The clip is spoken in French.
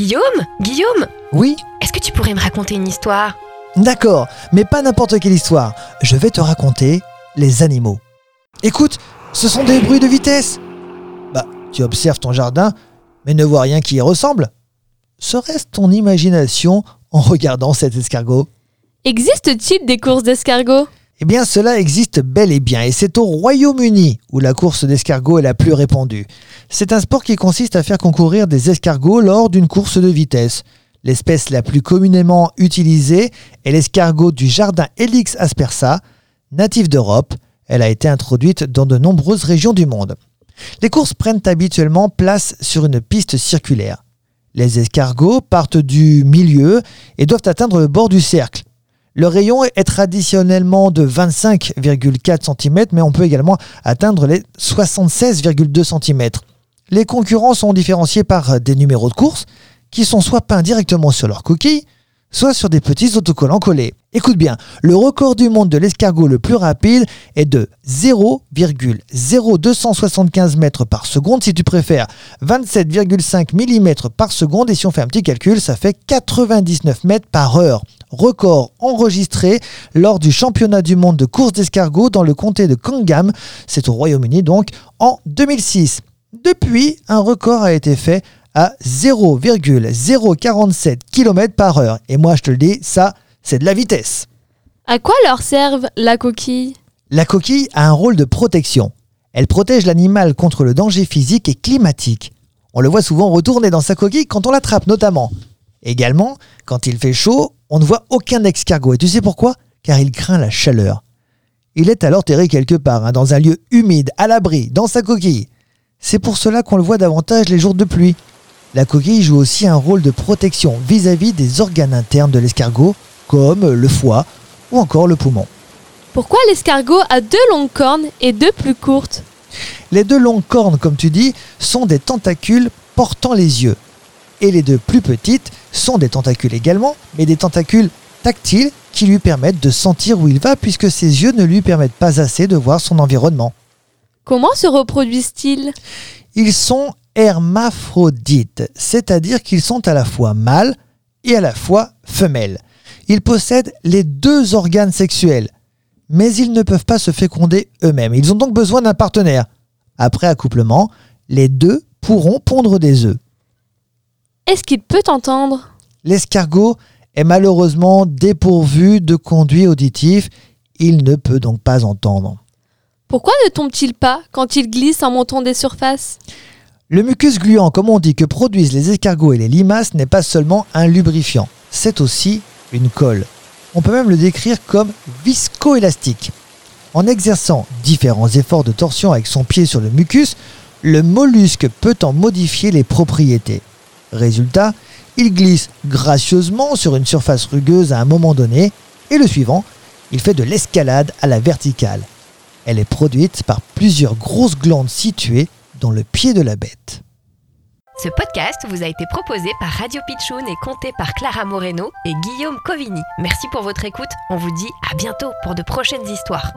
Guillaume Guillaume Oui Est-ce que tu pourrais me raconter une histoire? D'accord, mais pas n'importe quelle histoire. Je vais te raconter les animaux. Écoute, ce sont des bruits de vitesse. Bah, tu observes ton jardin, mais ne vois rien qui y ressemble. Serait-ce ton imagination en regardant cet escargot? Existe-t-il des courses d'escargots? Eh bien, cela existe bel et bien, et c'est au Royaume-Uni où la course d'escargot est la plus répandue. C'est un sport qui consiste à faire concourir des escargots lors d'une course de vitesse. L'espèce la plus communément utilisée est l'escargot du jardin Helix aspersa, natif d'Europe. Elle a été introduite dans de nombreuses régions du monde. Les courses prennent habituellement place sur une piste circulaire. Les escargots partent du milieu et doivent atteindre le bord du cercle. Le rayon est traditionnellement de 25,4 cm, mais on peut également atteindre les 76,2 cm. Les concurrents sont différenciés par des numéros de course qui sont soit peints directement sur leur coquille, soit sur des petits autocollants collés. Écoute bien, le record du monde de l'escargot le plus rapide est de 0,0275 mètres par seconde, si tu préfères 27,5 mm par seconde, et si on fait un petit calcul, ça fait 99 mètres par heure. Record enregistré lors du championnat du monde de course d'escargot dans le comté de Kangam, c'est au Royaume-Uni donc, en 2006. Depuis, un record a été fait à 0,047 km par heure. Et moi, je te le dis, ça, c'est de la vitesse. À quoi leur servent la coquille? La coquille a un rôle de protection. Elle protège l'animal contre le danger physique et climatique. On le voit souvent retourner dans sa coquille quand on l'attrape notamment. Également, quand il fait chaud, on ne voit aucun escargot. Et tu sais pourquoi? Car il craint la chaleur. Il est alors terré quelque part, hein, dans un lieu humide, à l'abri, dans sa coquille. C'est pour cela qu'on le voit davantage les jours de pluie. La coquille joue aussi un rôle de protection vis-à-vis des organes internes de l'escargot, comme le foie ou encore le poumon. Pourquoi l'escargot a deux longues cornes et deux plus courtes? Les deux longues cornes, comme tu dis, sont des tentacules portant les yeux. Et les deux plus petites sont des tentacules également, mais des tentacules tactiles qui lui permettent de sentir où il va puisque ses yeux ne lui permettent pas assez de voir son environnement. Comment se reproduisent-ils? Ils sont hermaphrodites, c'est-à-dire qu'ils sont à la fois mâles et à la fois femelles. Ils possèdent les deux organes sexuels, mais ils ne peuvent pas se féconder eux-mêmes. Ils ont donc besoin d'un partenaire. Après accouplement, les deux pourront pondre des œufs. Est-ce qu'il peut entendre? L'escargot est malheureusement dépourvu de conduit auditif. Il ne peut donc pas entendre. Pourquoi ne tombe-t-il pas quand il glisse en montant des surfaces? Le mucus gluant, comme on dit, que produisent les escargots et les limaces n'est pas seulement un lubrifiant, c'est aussi une colle. On peut même le décrire comme viscoélastique. En exerçant différents efforts de torsion avec son pied sur le mucus, le mollusque peut en modifier les propriétés. Résultat, il glisse gracieusement sur une surface rugueuse à un moment donné, et le suivant, il fait de l'escalade à la verticale. Elle est produite par plusieurs grosses glandes situées dans le pied de la bête. Ce podcast vous a été proposé par Radio Pitchoun et compté par Clara Moreno et Guillaume Covini. Merci pour votre écoute. On vous dit à bientôt pour de prochaines histoires.